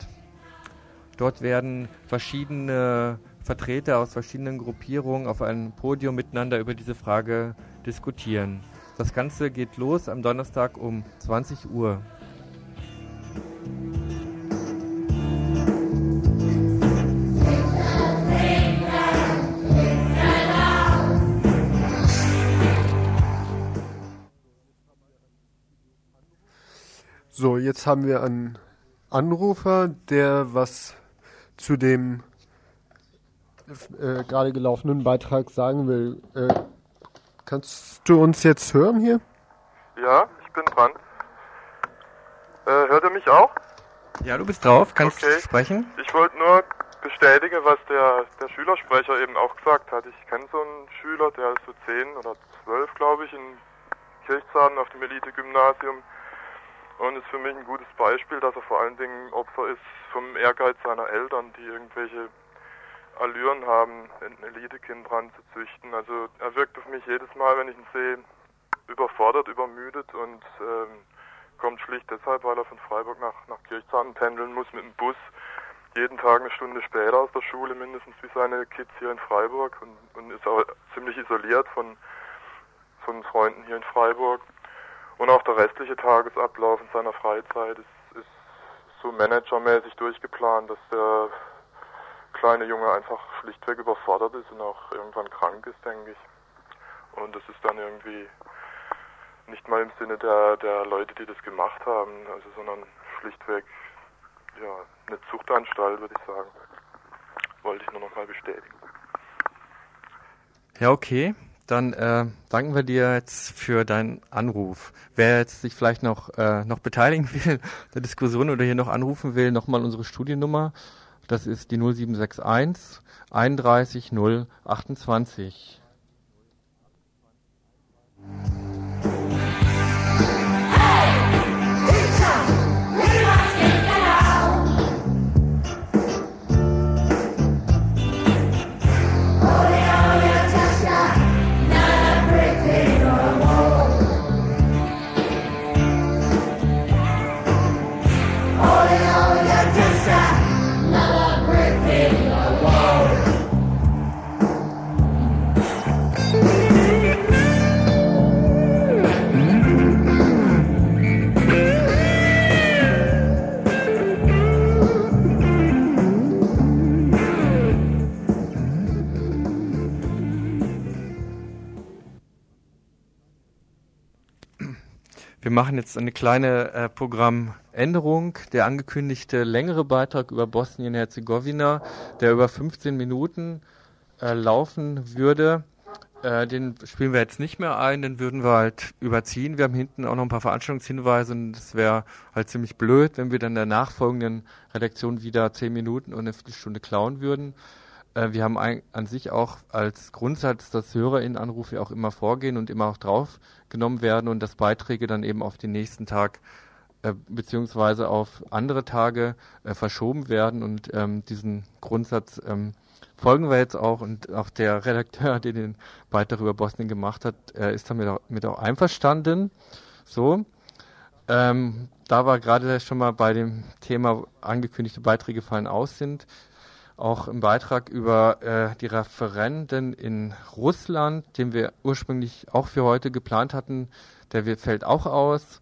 D: Dort werden verschiedene Vertreter aus verschiedenen Gruppierungen auf einem Podium miteinander über diese Frage diskutieren. Das Ganze geht los am Donnerstag um 20 Uhr.
C: So, jetzt haben wir einen Anrufer, der was zu dem äh, gerade gelaufenen Beitrag sagen will. Äh, kannst du uns jetzt hören hier?
N: Ja, ich bin dran. Äh, hört ihr mich auch?
D: Ja, du bist drauf, kannst
N: Okay.
D: sprechen.
N: Ich wollte nur bestätigen, was der, der Schülersprecher eben auch gesagt hat. Ich kenne so einen Schüler, der ist so 10 oder 12, glaube ich, in Kirchzarten auf dem Elite-Gymnasium und ist für mich ein gutes Beispiel, dass er vor allen Dingen Opfer ist vom Ehrgeiz seiner Eltern, die irgendwelche Allüren haben, ein Elitekind dran zu züchten. Also er wirkt auf mich jedes Mal, wenn ich ihn sehe, überfordert, übermüdet und ähm, kommt schlicht deshalb, weil er von Freiburg nach, nach Kirchzarten pendeln muss mit dem Bus. Jeden Tag eine Stunde später aus der Schule, mindestens wie seine Kids hier in Freiburg und, und ist auch ziemlich isoliert von, von Freunden hier in Freiburg. Und auch der restliche Tagesablauf in seiner Freizeit ist, ist so managermäßig durchgeplant, dass der kleine Junge einfach schlichtweg überfordert ist und auch irgendwann krank ist, denke ich. Und das ist dann irgendwie nicht mal im Sinne der, der Leute, die das gemacht haben, also sondern schlichtweg ja, eine Zuchtanstalt, würde ich sagen. Wollte ich nur noch mal bestätigen.
D: Ja, okay. Dann äh, danken wir dir jetzt für deinen Anruf. Wer jetzt sich vielleicht noch, äh, noch beteiligen will der Diskussion oder hier noch anrufen will, nochmal unsere Studiennummer. Das ist die 0761 31 0 Wir machen jetzt eine kleine äh, Programmänderung. Der angekündigte längere Beitrag über Bosnien-Herzegowina, der über 15 Minuten äh, laufen würde, äh, den spielen wir jetzt nicht mehr ein, den würden wir halt überziehen. Wir haben hinten auch noch ein paar Veranstaltungshinweise und es wäre halt ziemlich blöd, wenn wir dann der nachfolgenden Redaktion wieder 10 Minuten und eine Viertelstunde klauen würden. Äh, wir haben ein, an sich auch als Grundsatz, dass HörerInnenanrufe auch immer vorgehen und immer auch draufgenommen werden und dass Beiträge dann eben auf den nächsten Tag äh, beziehungsweise auf andere Tage äh, verschoben werden und ähm, diesen Grundsatz ähm, folgen wir jetzt auch und auch der Redakteur, der den Beitrag über Bosnien gemacht hat, äh, ist damit auch, mit auch einverstanden. So. Ähm, da wir gerade schon mal bei dem Thema angekündigte Beiträge fallen aus sind, auch im Beitrag über äh, die Referenden in Russland, den wir ursprünglich auch für heute geplant hatten, der wird, fällt auch aus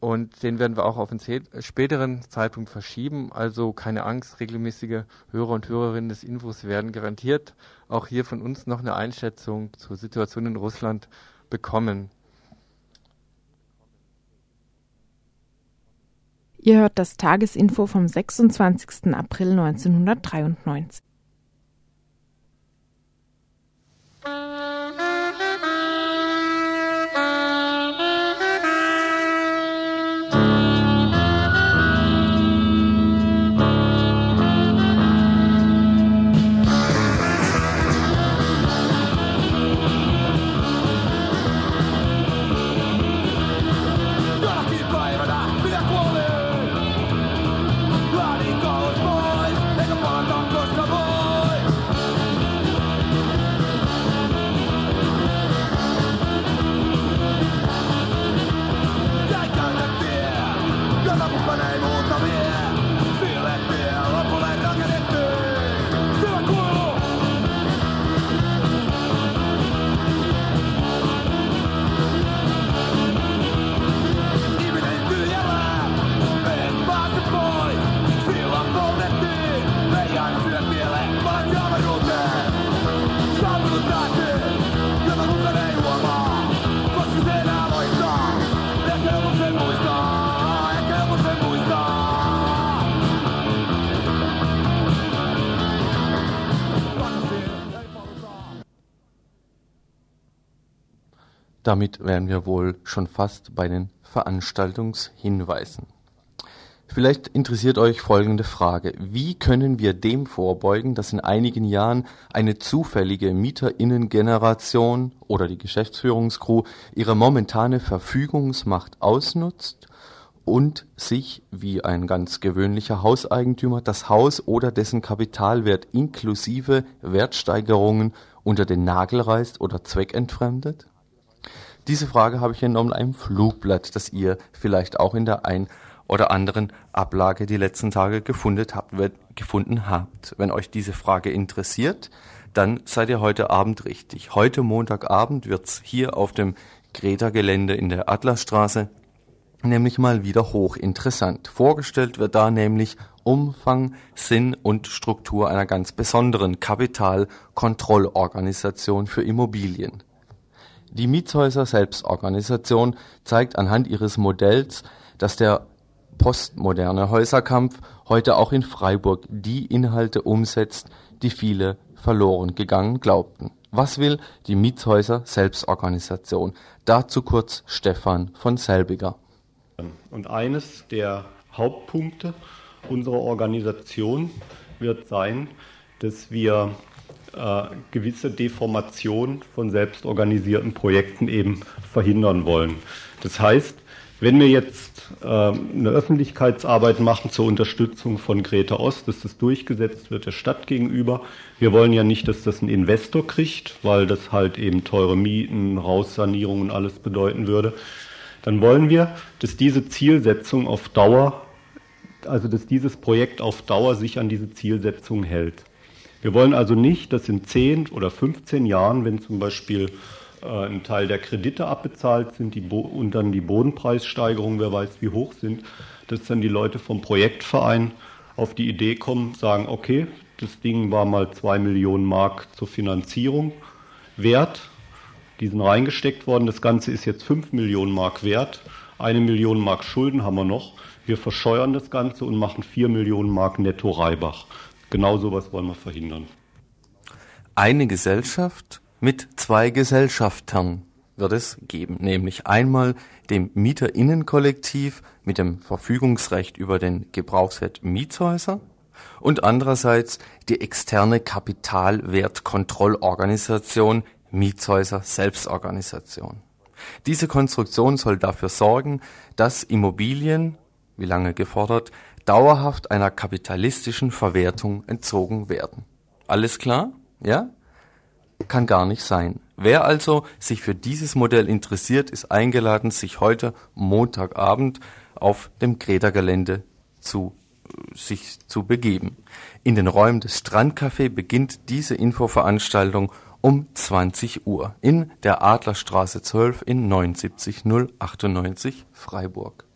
D: und den werden wir auch auf einen späteren Zeitpunkt verschieben. Also keine Angst, regelmäßige Hörer und Hörerinnen des Infos werden garantiert auch hier von uns noch eine Einschätzung zur Situation in Russland bekommen.
A: Ihr hört das Tagesinfo vom 26. April 1993.
E: Damit wären wir wohl schon fast bei den Veranstaltungshinweisen. Vielleicht interessiert euch folgende Frage. Wie können wir dem vorbeugen, dass in einigen Jahren eine zufällige Mieterinnengeneration oder die Geschäftsführungscrew ihre momentane Verfügungsmacht ausnutzt und sich, wie ein ganz gewöhnlicher Hauseigentümer, das Haus oder dessen Kapitalwert inklusive Wertsteigerungen unter den Nagel reißt oder zweckentfremdet? Diese Frage habe ich entnommen einem Flugblatt, das ihr vielleicht auch in der ein oder anderen Ablage die letzten Tage gefunden habt. Wenn euch diese Frage interessiert, dann seid ihr heute Abend richtig. Heute Montagabend wird's hier auf dem Greta-Gelände in der Atlasstraße nämlich mal wieder hochinteressant. Vorgestellt wird da nämlich Umfang, Sinn und Struktur einer ganz besonderen Kapitalkontrollorganisation für Immobilien. Die Mietshäuser Selbstorganisation zeigt anhand ihres Modells, dass der postmoderne Häuserkampf heute auch in Freiburg die Inhalte umsetzt, die viele verloren gegangen glaubten. Was will die Mietshäuser Selbstorganisation? Dazu kurz Stefan von Selbiger.
O: Und eines der Hauptpunkte unserer Organisation wird sein, dass wir äh, gewisse Deformation von selbstorganisierten Projekten eben verhindern wollen. Das heißt, wenn wir jetzt äh, eine Öffentlichkeitsarbeit machen zur Unterstützung von Greta Ost, dass das durchgesetzt wird der Stadt gegenüber, wir wollen ja nicht, dass das ein Investor kriegt, weil das halt eben teure Mieten, Raussanierungen und alles bedeuten würde. Dann wollen wir, dass diese Zielsetzung auf Dauer, also dass dieses Projekt auf Dauer sich an diese Zielsetzung hält. Wir wollen also nicht, dass in 10 oder 15 Jahren, wenn zum Beispiel äh, ein Teil der Kredite abbezahlt sind die und dann die Bodenpreissteigerungen, wer weiß wie hoch sind, dass dann die Leute vom Projektverein auf die Idee kommen, sagen, okay, das Ding war mal zwei Millionen Mark zur Finanzierung wert, die sind reingesteckt worden, das Ganze ist jetzt fünf Millionen Mark wert, eine Million Mark Schulden haben wir noch, wir verscheuern das Ganze und machen vier Millionen Mark netto Reibach. Genau sowas wollen wir verhindern.
E: Eine Gesellschaft mit zwei Gesellschaftern wird es geben, nämlich einmal dem Mieterinnenkollektiv mit dem Verfügungsrecht über den Gebrauchswert Mietshäuser und andererseits die externe Kapitalwertkontrollorganisation Mietshäuser Selbstorganisation. Diese Konstruktion soll dafür sorgen, dass Immobilien, wie lange gefordert, dauerhaft einer kapitalistischen Verwertung entzogen werden. Alles klar? Ja? kann gar nicht sein. Wer also sich für dieses Modell interessiert, ist eingeladen, sich heute Montagabend auf dem Greta-Gelände zu sich zu begeben. In den Räumen des Strandcafé beginnt diese Infoveranstaltung um 20 Uhr in der Adlerstraße 12 in 79098 Freiburg.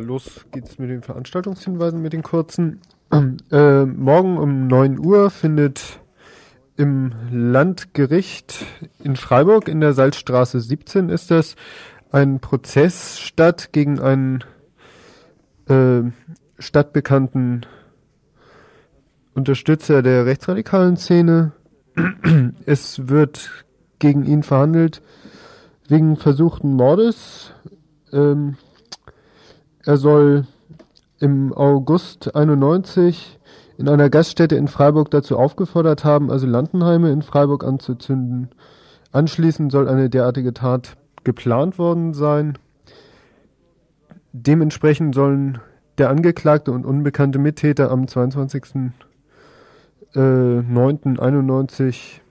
C: Los geht's mit den Veranstaltungshinweisen, mit den kurzen. Äh, morgen um 9 Uhr findet im Landgericht in Freiburg in der Salzstraße 17 ist das ein Prozess statt gegen einen äh, stadtbekannten Unterstützer der rechtsradikalen Szene. es wird gegen ihn verhandelt wegen versuchten Mordes. Ähm, er soll im August 91 in einer Gaststätte in Freiburg dazu aufgefordert haben, Asylantenheime in Freiburg anzuzünden. Anschließend soll eine derartige Tat geplant worden sein. Dementsprechend sollen der Angeklagte und unbekannte Mittäter am 22.09.91 äh,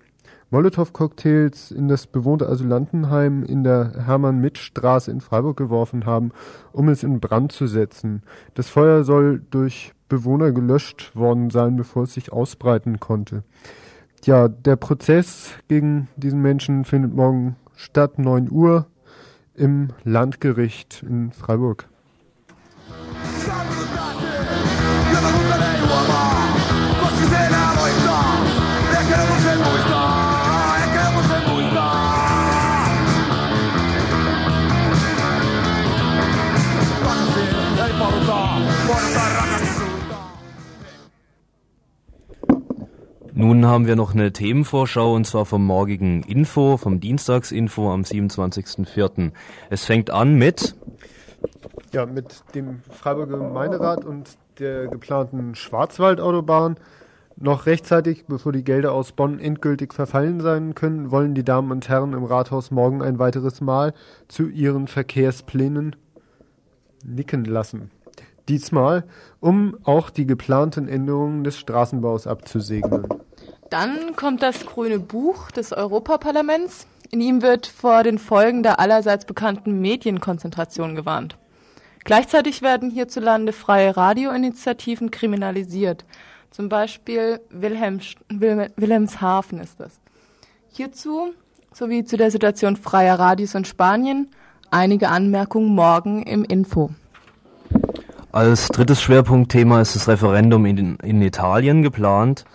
C: Molotow-Cocktails in das bewohnte Asylantenheim in der Hermann-Mitt-Straße in Freiburg geworfen haben, um es in Brand zu setzen. Das Feuer soll durch Bewohner gelöscht worden sein, bevor es sich ausbreiten konnte. Ja, der Prozess gegen diesen Menschen findet morgen statt, 9 Uhr, im Landgericht in Freiburg.
F: Nun haben wir noch eine Themenvorschau und zwar vom morgigen Info, vom Dienstagsinfo am 27.04. Es fängt an mit
C: ja, mit dem Freiburger Gemeinderat und der geplanten Schwarzwaldautobahn. Noch rechtzeitig, bevor die Gelder aus Bonn endgültig verfallen sein können, wollen die Damen und Herren im Rathaus morgen ein weiteres Mal zu ihren Verkehrsplänen nicken lassen. Diesmal, um auch die geplanten Änderungen des Straßenbaus abzusegnen.
I: Dann kommt das grüne Buch des Europaparlaments. In ihm wird vor den Folgen der allerseits bekannten Medienkonzentration gewarnt. Gleichzeitig werden hierzulande freie Radioinitiativen kriminalisiert. Zum Beispiel Wilhelm, Wilhelmshaven ist das. Hierzu sowie zu der Situation freier Radios in Spanien einige Anmerkungen morgen im Info.
F: Als drittes Schwerpunktthema ist das Referendum in, in Italien geplant.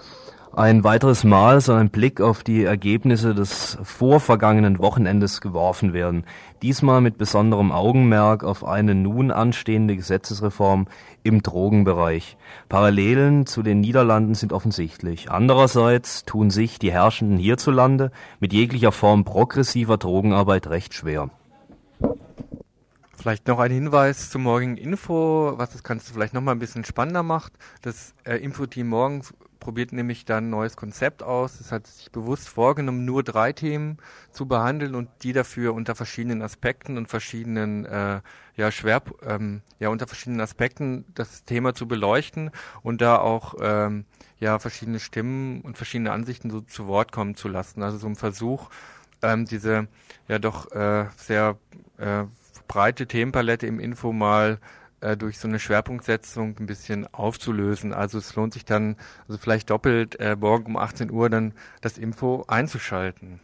F: Ein weiteres Mal soll ein Blick auf die Ergebnisse des vorvergangenen Wochenendes geworfen werden. Diesmal mit besonderem Augenmerk auf eine nun anstehende Gesetzesreform im Drogenbereich. Parallelen zu den Niederlanden sind offensichtlich. Andererseits tun sich die Herrschenden hierzulande mit jeglicher Form progressiver Drogenarbeit recht schwer.
D: Vielleicht noch ein Hinweis zum morgigen Info, was das Ganze vielleicht noch mal ein bisschen spannender macht. Das äh, Info-Team morgen probiert nämlich dann ein neues Konzept aus. Es hat sich bewusst vorgenommen, nur drei Themen zu behandeln und die dafür unter verschiedenen Aspekten und verschiedenen äh, ja, Schwer, ähm, ja unter verschiedenen Aspekten das Thema zu beleuchten und da auch ähm, ja verschiedene Stimmen und verschiedene Ansichten so zu Wort kommen zu lassen. Also so ein Versuch, ähm, diese ja doch äh, sehr äh, breite Themenpalette im Info mal äh, durch so eine Schwerpunktsetzung ein bisschen aufzulösen. Also es lohnt sich dann, also vielleicht doppelt äh, morgen um 18 Uhr dann das Info einzuschalten.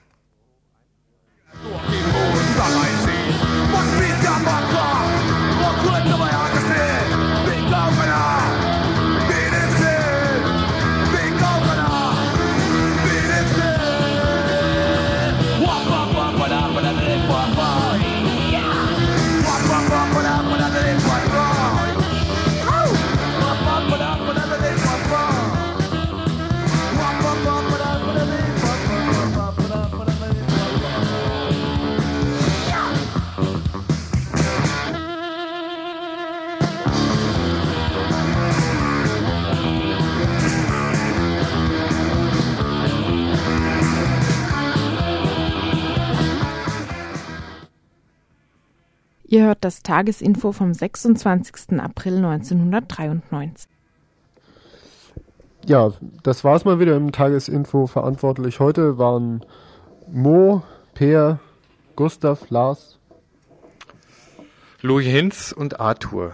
A: Ihr hört das Tagesinfo vom 26. April 1993.
C: Ja, das war's mal wieder im Tagesinfo verantwortlich. Heute waren Mo, Peer, Gustav, Lars,
D: Louis Hinz und Arthur.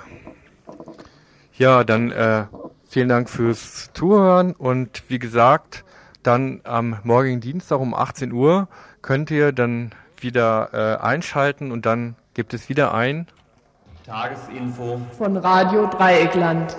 D: Ja, dann äh, vielen Dank fürs Zuhören und wie gesagt, dann am morgigen Dienstag um 18 Uhr könnt ihr dann wieder äh, einschalten und dann gibt es wieder ein
P: Tagesinfo
I: von Radio Dreieckland.